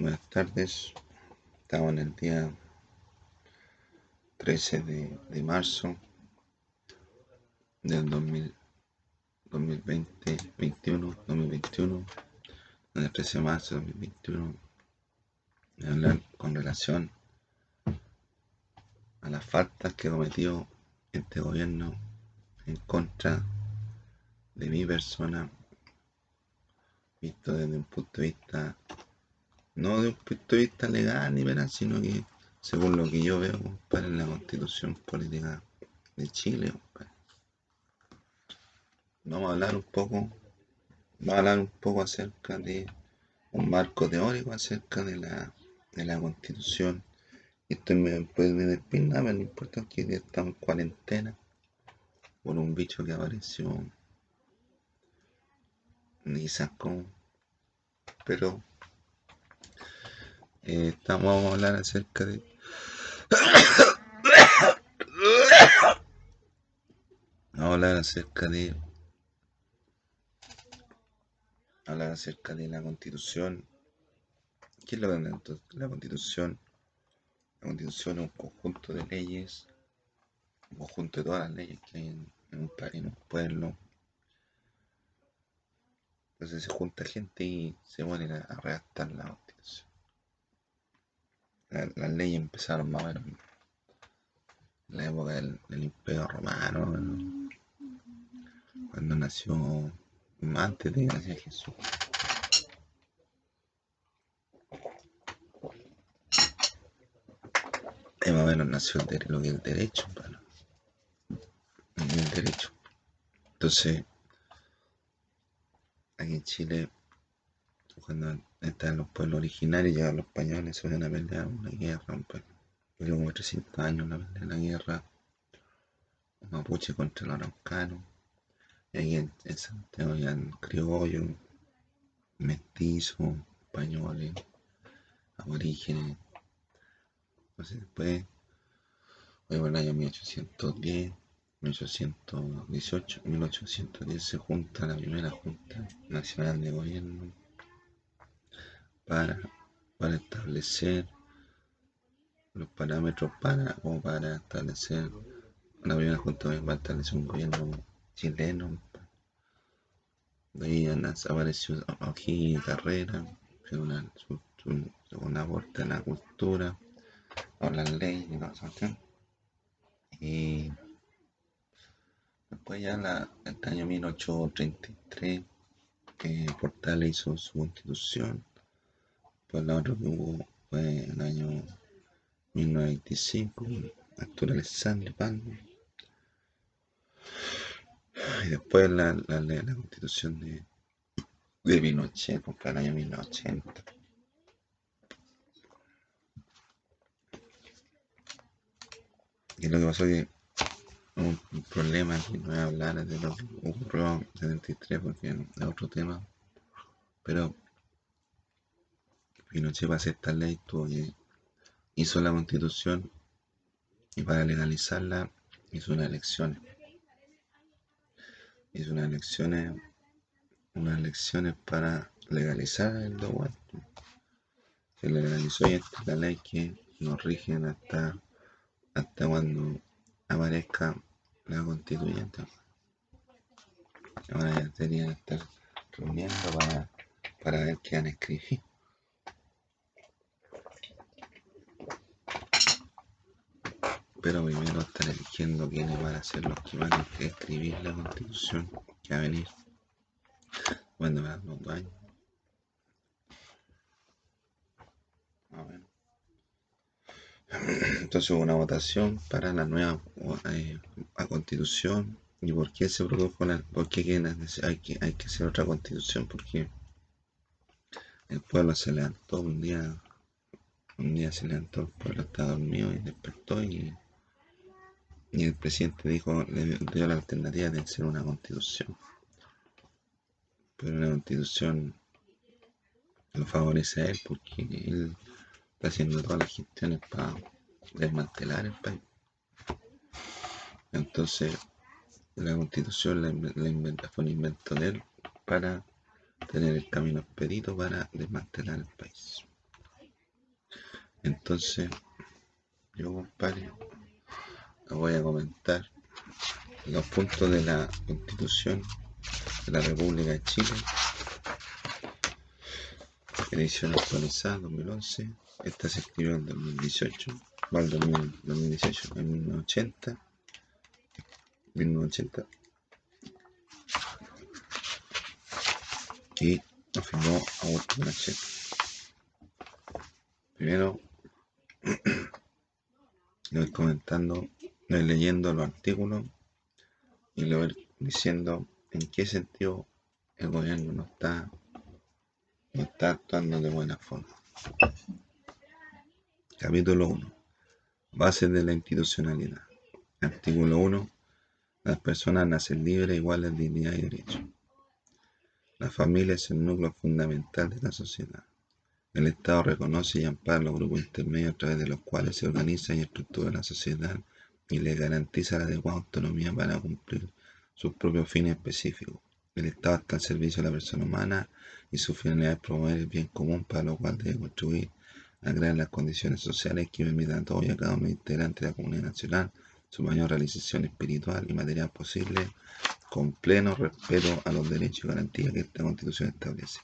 Buenas tardes. Estamos en el día 13 de, marzo del 2020, 21, 2021. En el 13 de marzo del 2021. hablar con relación a las faltas que cometió este gobierno en contra de mi persona, visto desde un punto de vista, no de un punto de vista legal ni penal, sino que según lo que yo veo, para en la constitución política de Chile, Vamos a hablar un poco, vamos a hablar un poco acerca de un marco teórico acerca de la, de la constitución. Esto me puede de pero no importa que estamos en cuarentena por un bicho que apareció ni sacó pero eh, estamos vamos a hablar acerca de vamos a hablar acerca de hablar acerca de la constitución. ¿qué es lo que la constitución? la constitución es un conjunto de leyes un conjunto de todas las leyes que hay en, un país, en un pueblo entonces se junta gente y se ponen a, redactar la constitución. las leyes empezaron más o menos en la época del, Imperio Romano, cuando nació, antes de que naciera Jesús. Más o menos nació lo que es el derecho, el derecho. Entonces, aquí en Chile, cuando estaban los pueblos originarios, llegaron los españoles, se van a pelear una guerra, un Duró como 300 años la la guerra, un mapuche contra los araucanos, y ahí en, Santiago ya criollo, mestizos, españoles, aborígenes. Entonces después, hoy en el año 1810, 1818, 1810 se junta la primera Junta Nacional de Gobierno para, para establecer los parámetros para o para establecer la primera Junta para establecer un gobierno chileno. De ahí apareció aquí Carrera, una, una aporte a la cultura, a la ley y la Y Después ya la, el año 1833, que Portales hizo su constitución. Pues la otra que hubo fue el año 1925, Arturo Alexandre Palma. Y después la, la, la constitución de, de Pinochet, fue el año 1980. Y lo que pasó es que un, problema que no voy a hablar de lo que ocurrió en 73 porque es otro tema. Pero Pinochet para hacer esta ley tuvo que hizo la constitución y para legalizarla hizo unas elecciones. Hizo unas elecciones, unas elecciones para legalizar el documento. Se legalizó y esta es la ley que nos rigen hasta, hasta cuando aparezca la constituyente. Ahora ya que estar reuniendo para, para ver qué han escrito. Pero primero están eligiendo quiénes van a ser los que van a escribir la constitución que va a venir. Bueno, me dos años. Ah, bueno. Entonces hubo una votación para la nueva eh, constitución. ¿Y por qué se produjo la, por qué hay que, hay que hacer otra constitución? Porque el pueblo se levantó un día, un día se levantó, el pueblo estaba dormido y despertó y, y el presidente dijo, le dio la alternativa de hacer una constitución. Pero la constitución lo favorece a él porque él está haciendo todas las gestiones para desmantelar el país. Entonces, la constitución fue un invento de él para tener el camino expedito para desmantelar el país. Entonces, yo, compadre, voy a comentar los puntos de la Constitución de la República de Chile, edición actualizada 2011. Esta se escribió en 2018, va 2018, en 1980. 1980. Y afirmó Augusto Pinochet. Primero, le voy comentando, le voy leyendo los artículos y le voy diciendo en qué sentido el gobierno no está, no está actuando de buena forma. Capítulo 1. Bases de la institucionalidad. Artículo 1. Las personas nacen libres, iguales de dignidad y derechos. La familia es el núcleo fundamental de la sociedad. El Estado reconoce y ampara los grupos intermedios a través de los cuales se organiza y estructura la sociedad y le garantiza la adecuada autonomía para cumplir sus propios fines específicos. El Estado está al servicio de la persona humana y su finalidad es promover el bien común para lo cual debe contribuir a crear las condiciones sociales que permitan a todos y a cada integrante de la comunidad nacional su mayor realización espiritual y material posible con pleno respeto a los derechos y garantías que esta constitución establece.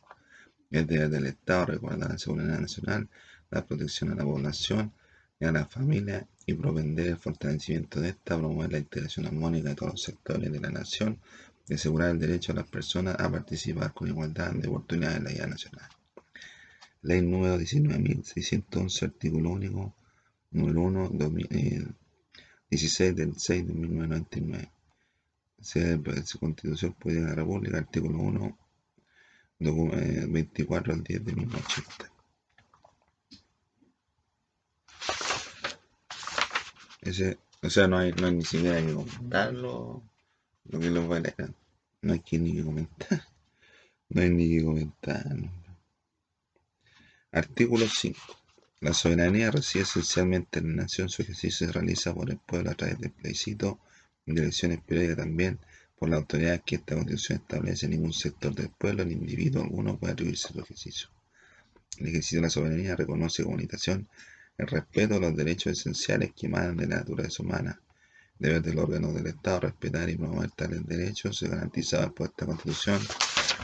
Es deber del Estado recordar la seguridad nacional, la protección a la población y a la familia y propender el fortalecimiento de esta, promover la integración armónica de todos los sectores de la nación y asegurar el derecho a las personas a participar con igualdad de oportunidades en la vida nacional. Ley número 19.611, artículo único, número 1, 16 del 6 de 1999. Se Constitución Política de la República, artículo 1, 24 al 10 de 1980. Ese, o sea, no hay, no hay ni siquiera que comentarlo, lo que lo leer. No hay que ni que comentar. No hay ni que comentar. Artículo 5. La soberanía reside esencialmente en la nación, su ejercicio se realiza por el pueblo a través del plebiscito de elecciones periódicas también por la autoridad que esta constitución establece. Ningún sector del pueblo ni individuo alguno puede atribuirse su ejercicio. El ejercicio de la soberanía reconoce comunicación el respeto a los derechos esenciales que emanan de la naturaleza humana. Deber del órgano del Estado respetar y promover tales derechos se garantiza por esta constitución,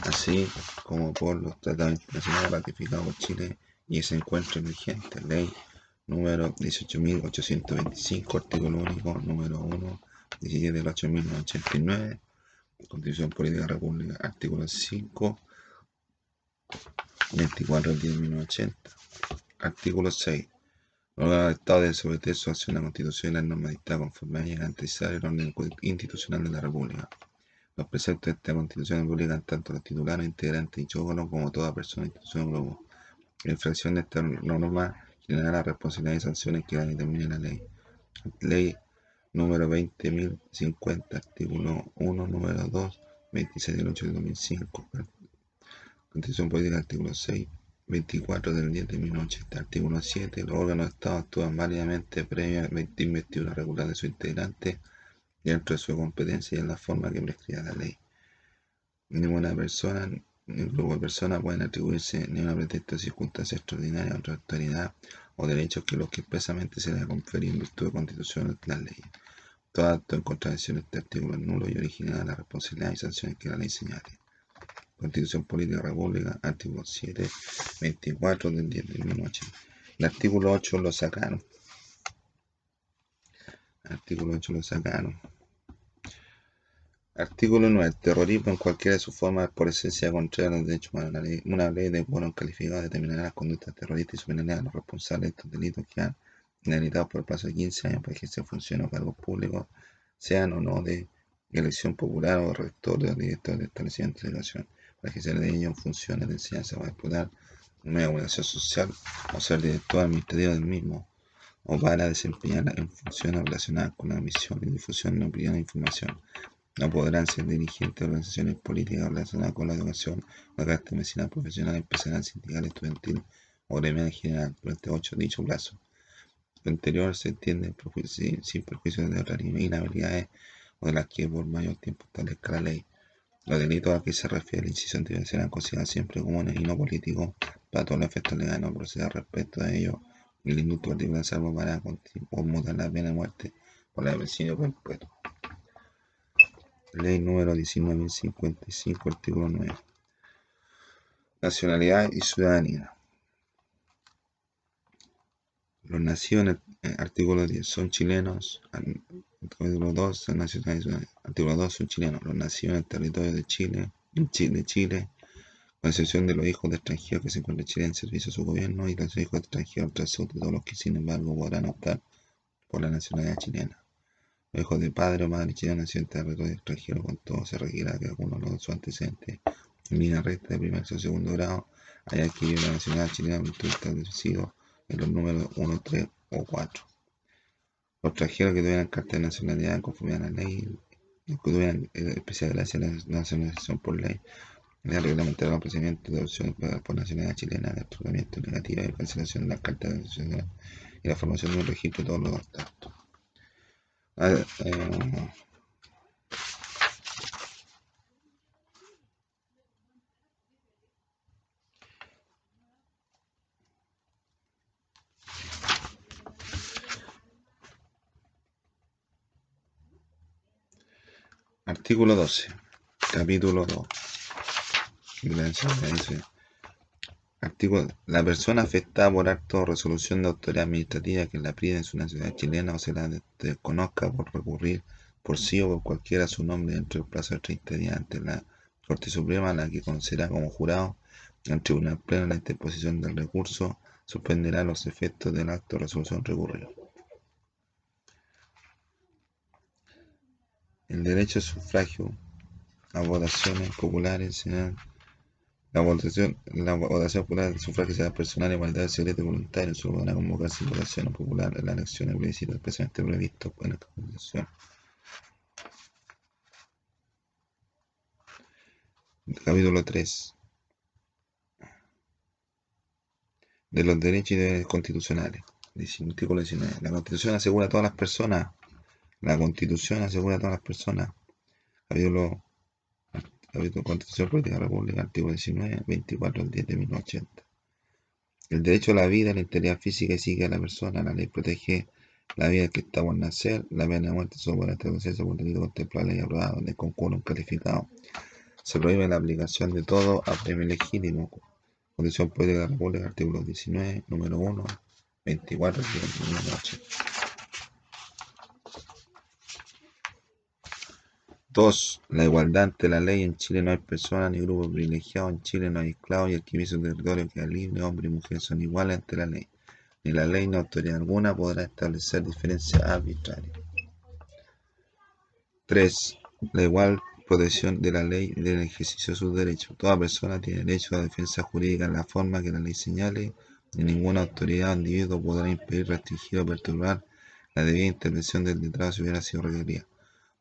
así como por los tratados internacionales ratificados por Chile y se encuentra vigente. Ley número 18.825, artículo único, número 1, 17 del 8.089, Constitución Política de la República, artículo 5, 24 del 10 1980, artículo 6. Los órganos del Estado deben su a la Constitución y las normas dictadas conforme a garantizar el orden institucional de la República. Los preceptos de esta Constitución obligan tanto los titulares, integrantes y órganos como toda persona, institución o grupo la infracción de esta norma generará responsabilidad y sanciones que la determine la ley. Ley número 20.050, artículo 1, número 2, 26 del 8 de 2005. Constitución política, artículo 6, 24 del 10 de 1980, artículo 7. Los órganos de Estado actúan válidamente previa investidura regular de su integrante dentro de su competencia y en la forma que prescriba la ley. Ninguna persona el grupo de personas pueden atribuirse ni una pretexto de circunstancia extraordinaria, otra autoridad o derechos que los que expresamente se les ha conferido en virtud de constitución las leyes. Todo acto en contradicción de este artículo es nulo y original la responsabilidad y sanciones que la ley señale. Constitución Política de la República, artículo 7, 24 del 10 de 1980. El artículo 8 lo sacaron. Artículo 8 lo sacaron. Artículo 9. terrorismo en cualquiera de sus formas por esencia contraria a los derechos humanos. una ley de quórum calificado determinará las conductas terroristas y su a los responsables de estos delitos que han inhabilitado por el plazo de 15 años para ejercer funciones o cargos públicos, sean o no de elección popular o rector o director de establecimiento de educación, para ejercer de ellos funciones de enseñanza o explotar una organización social o ser director administrativo del mismo o para desempeñar en funciones relacionadas con la emisión y difusión de opinión e información no podrán ser dirigentes de organizaciones políticas relacionadas con la educación, la carácter medicinal, profesional, empresarial, sindical, estudiantil o gremial en general durante ocho dicho plazo. Lo anterior se entiende sin perjuicio de otras inhabilidades o de las que por mayor tiempo establezca la ley. Los delitos a que se refiere la incisión serán considerados siempre comunes y no políticos para todos los efectos legales no proceder respecto de ellos el indulto particular salvo para conmutar la pena de muerte por la presidio perpetuo. Ley número 19.055, artículo 9. Nacionalidad y ciudadanía. Los nacidos en el artículo 10 son chilenos. Artículo 2 son. Artículo 2 son chilenos. Los nacidos en el territorio de Chile, en Chile, Chile, con excepción de los hijos de extranjeros que se encuentran en Chile en servicio a su gobierno y los hijos de extranjeros tras de todos los que sin embargo podrán optar por la nacionalidad chilena. Los hijos de padre o madre chileno nacidos en territorio extranjero con todo se requiera que alguno de sus antecedentes en línea recta de primer o segundo grado haya adquirido la nacionalidad chilena virtud establecido en los números 1, 3 o 4. Los extranjeros que tuvieran carta de nacionalidad conforme a la ley, que tuvieran eh, especial gracia a la nacionalización por ley, la reglamentaria los procedimientos de adopción por nacionalidad chilena, de otorgamiento negativo y cancelación de la carta de nacionalidad y la formación de un registro de todos los contactos. Eh, Artículo 12. Capítulo 2. Artículo. La persona afectada por acto o resolución de autoridad administrativa que la prive en su nacionalidad chilena o se la desconozca por recurrir por sí o por cualquiera su nombre dentro del plazo de 30 días ante la Corte Suprema, la que conocerá como jurado el Tribunal Pleno la interposición del recurso, suspenderá los efectos del acto o resolución recurrido. El derecho al sufragio a votaciones populares la votación, la votación popular del sufragio será personal, igualdad, secreto y voluntario. Solo a convocarse votaciones populares en las elecciones plebiscitos especialmente previsto en la Constitución. Capítulo 3. De los derechos y deberes constitucionales. Artículo 19. La Constitución asegura a todas las personas la Constitución asegura a todas las personas. Capítulo, capítulo Constitución Política de la República, artículo 19, 24 al 10 de 1980. El derecho a la vida, la integridad física y psíquica de la persona. La ley protege la vida que está por nacer. La pena de muerte solo puede establecerse por delito contemplado la ley aprobada donde concurre un calificado. Se prohíbe la aplicación de todo a premio legítimo. Constitución Política de la República, artículo 19, número 1, 24 al 10 de 1980. 2. La igualdad ante la ley. En Chile no hay personas ni grupos privilegiados. En Chile no hay esclavos y el que su territorio queda libre. Hombre y mujer son iguales ante la ley. Ni la ley ni autoridad alguna podrá establecer diferencias arbitrarias. 3. La igual protección de la ley del ejercicio de sus derechos. Toda persona tiene derecho a la defensa jurídica en la forma que la ley señale ninguna autoridad o individuo podrá impedir, restringir o perturbar la debida intervención del letrado si hubiera sido requerida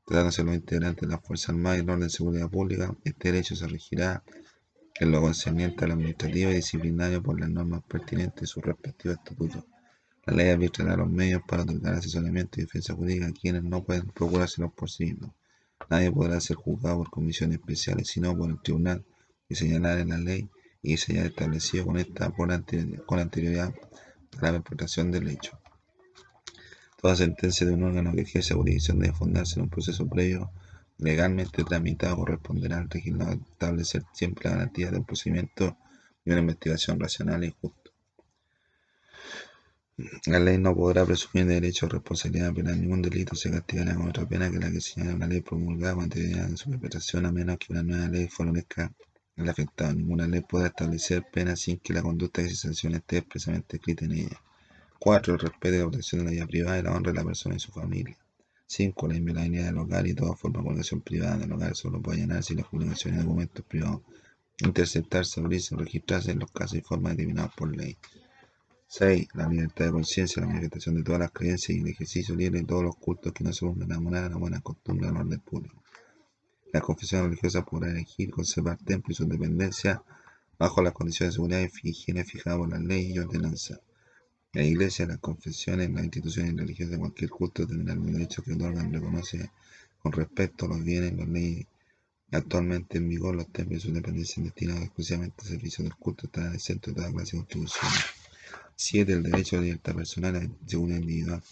tratándose los integrantes de las Fuerzas Armadas y el orden de seguridad pública, este derecho se regirá en lo concerniente al administrativo y disciplinario por las normas pertinentes y sus respectivos estatutos. La ley arbitrará los medios para otorgar asesoramiento y defensa jurídica a quienes no pueden procurárselos por sí mismos. Nadie podrá ser juzgado por comisiones especiales, sino por el tribunal y señalar en la ley y se haya establecido con esta con anterioridad a la interpretación del hecho. Toda sentencia de un órgano que ejerce jurisdicción debe fundarse en un proceso previo legalmente tramitado corresponderá al legislador establecer siempre la garantía de un procedimiento y una investigación racional y justa. La ley no podrá presumir de derecho o responsabilidad penal. Ningún delito se castigará con otra pena que la que señala una ley promulgada anterioridad en su interpretación, a menos que una nueva ley favorezca al afectado. Ninguna ley podrá establecer pena sin que la conducta que se sancione esté expresamente escrita en ella. 4. El respeto y la protección de la vida privada y la honra de la persona y su familia. 5. La inviolabilidad del hogar y toda forma de comunicación privada del hogar solo puede llenarse si la publicación de documentos privados, interceptarse, abrirse o registrarse en los casos y formas determinados por ley. 6. La libertad de conciencia, la manifestación de todas las creencias y el ejercicio libre de todos los cultos que no se buscan enamorar a la buena costumbre del orden público. La confesión religiosa podrá elegir conservar templo y su dependencia bajo las condiciones de seguridad y higiene fijadas por la ley y ordenanza. La Iglesia, las confesiones, las instituciones religiosas de cualquier culto tendrán el derecho que otorgan reconoce con respecto a los bienes, las leyes actualmente en vigor, los templos y sus dependencias destinados exclusivamente al servicio del culto estarán exentos de toda clase de contribuciones. 7. El derecho a la libertad personal y seguridad individual.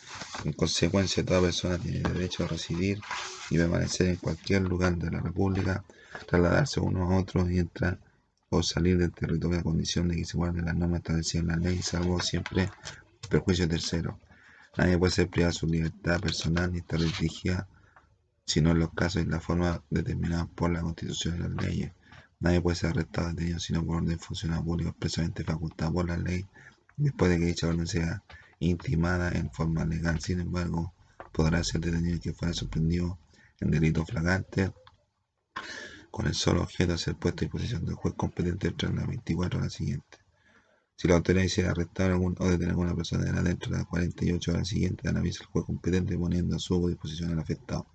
En consecuencia, toda persona tiene derecho a residir y permanecer en cualquier lugar de la República, trasladarse uno a otro y entrar o salir del territorio a condición de que se guarden las normas establecidas en la ley, salvo siempre perjuicio tercero. Nadie puede ser privado de su libertad personal ni estar restringida, sino en los casos y la forma determinadas por la Constitución y las leyes. Nadie puede ser arrestado o detenido sino por orden funcional público expresamente facultado por la ley, después de que dicha orden sea intimada en forma legal. Sin embargo, podrá ser detenido y que fuera sorprendido en delito flagrante con el solo objeto de ser puesto a disposición del juez competente entre las 24 horas siguientes. Si la autoridad hiciera arrestar o detener a alguna persona dentro de las 48 horas siguientes, dan aviso al juez competente poniendo a su disposición al afectado.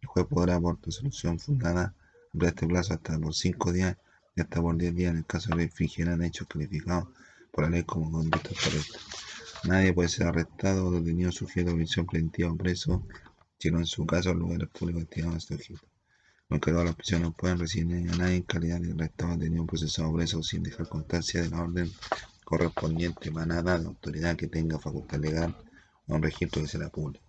El juez podrá, por resolución fundada, ampliar este plazo hasta por 5 días y hasta por 10 días en el caso de que infringieran hechos calificados por la ley como conducta correcta. Nadie puede ser arrestado o detenido sujeto a prisión preventiva o preso, sino en su caso los lugares públicos destinados a este objeto. Encargados de las prisiones no pueden recibir a nadie en calidad de arrestado, detenido, procesado o preso sin dejar constancia de la orden correspondiente emanada de autoridad que tenga facultad legal o un registro que será público.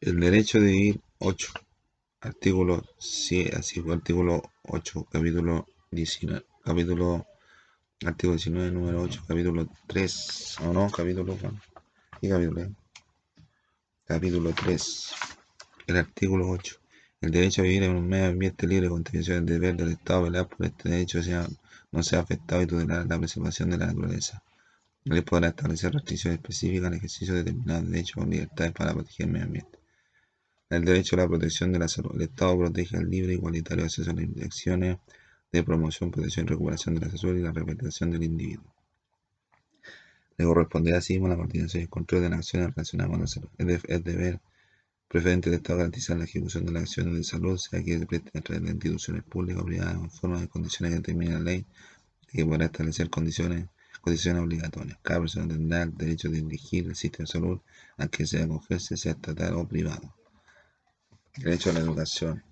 El derecho de vivir 8. Artículo, así fue, artículo 8, capítulo 19, capítulo, artículo 19, número 8, capítulo 3, o no, capítulo, ¿qué capítulo? Capítulo 3, el artículo 8. El derecho a vivir en un medio ambiente libre de contaminación el deber del Estado velar por este derecho no sea afectado y tutelar la preservación de la naturaleza. Ley podrá establecer restricciones específicas al ejercicio de determinados derechos o libertades para proteger el medio ambiente. El derecho a la protección de la salud. El Estado protege al libre e igualitario acceso a las acciones de promoción, protección y recuperación de la salud y la representación del individuo. Le corresponde asimismo la coordinación y el control de las acciones relacionadas con la salud. Es, deber preferente del Estado garantizar la ejecución de las acciones de salud, sea que se presten a través de instituciones públicas o privadas en forma de condiciones que determine la ley, que podrá establecer condiciones, condiciones obligatorias. Cada persona tendrá el derecho de elegir el sistema de salud a que sea acogerse, sea estatal o privado. Derecho a la educación.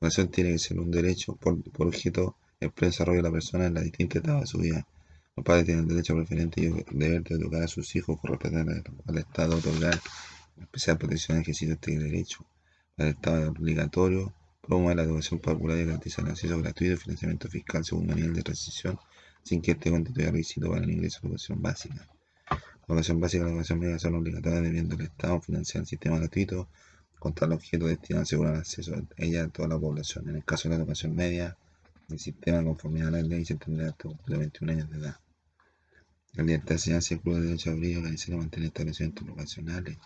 La educación tiene que ser un derecho por, objeto el desarrollo de la persona en las distintas etapas de su vida. Los padres tienen el derecho preferente y el deber de educar a sus hijos con respecto al Estado otorgar especial protección ejercicio este derecho. El Estado es obligatorio promueve la educación popular y garantiza el acceso gratuito y financiamiento fiscal segundo nivel de transición sin que este constituya requisito para el ingreso a la educación básica. La educación básica y la educación media son obligatorias debiendo el Estado financiar el sistema gratuito con tal objeto destinado a asegurar el acceso a ella a toda la población. En el caso de la educación media, el sistema de conformidad a la ley se tendrá hasta los 21 años de edad. La libertad de enseñanza incluye el derecho a abrir, organizar y mantener establecimientos educacionales.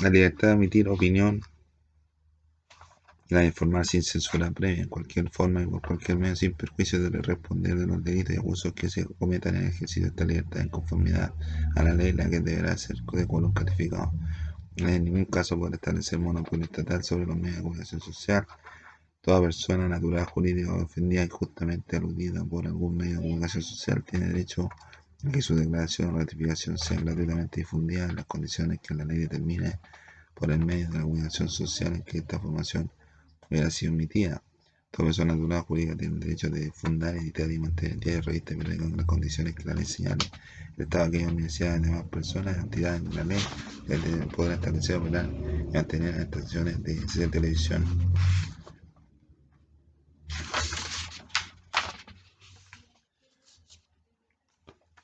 La libertad de emitir opinión la de informar sin censura previa, en cualquier forma y por cualquier medio, sin perjuicio de responder de los delitos y abusos que se cometan en el ejercicio de esta libertad en conformidad a la ley, la que deberá ser de quórum calificado. En ningún caso podrá establecer monopolio estatal sobre los medios de comunicación social. Toda persona natural, jurídica o ofendida injustamente aludida por algún medio de comunicación social tiene derecho a que su declaración o ratificación sea gratuitamente difundida en las condiciones que la ley determine por el medio de la comunicación social en que esta formación hubiera sido emitida. Toda persona natural jurídica tiene derecho de fundar, editar y mantener diarios, revistas y periódicos en las condiciones que la ley señale. El Estado, aquellas universidades, demás personas, entidades de la ley, podrán establecer, operar y mantener las estaciones de, televisión.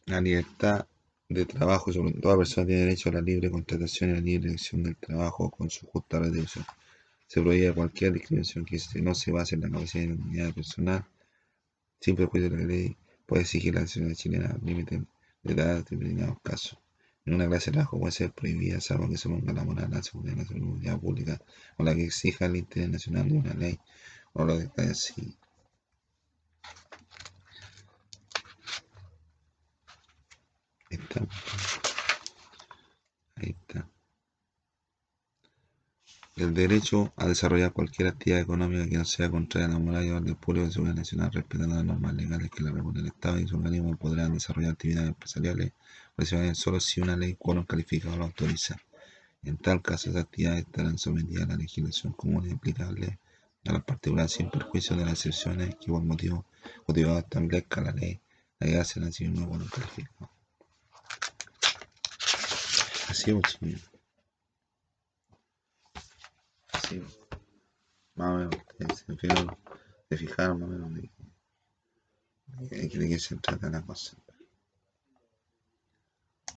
La libertad de trabajo, sobre toda persona tiene derecho a la libre contratación y a la libre elección del trabajo con su justa retribución. Se prohíbe cualquier discriminación que no se base en la capacidad y la dignidad personal, sin perjuicio de la ley, puede exigir la nacionalidad chilena límite de edad en determinados casos. En una clase de trabajo puede ser prohibida, salvo que se ponga la moral, la seguridad, la seguridad pública o la que exija el interés nacional de una ley o lo declare así. Ahí está. El derecho a desarrollar cualquier actividad económica que no sea contraria a la moral y orden público de seguridad nacional, respetando las normas legales que la República del Estado y sus organismos podrán desarrollar actividades empresariales solo si una ley quórum calificada lo autoriza. En tal caso, esas actividades estarán sometidas a la legislación común y aplicable a las particulares sin perjuicio de las excepciones que por motivo motivado establezca la ley, la que hace mismo quórum calificado. Así es, pues, Así Más o menos, se fijaron, se fijaron más o menos de, de, de qué se trata la cosa.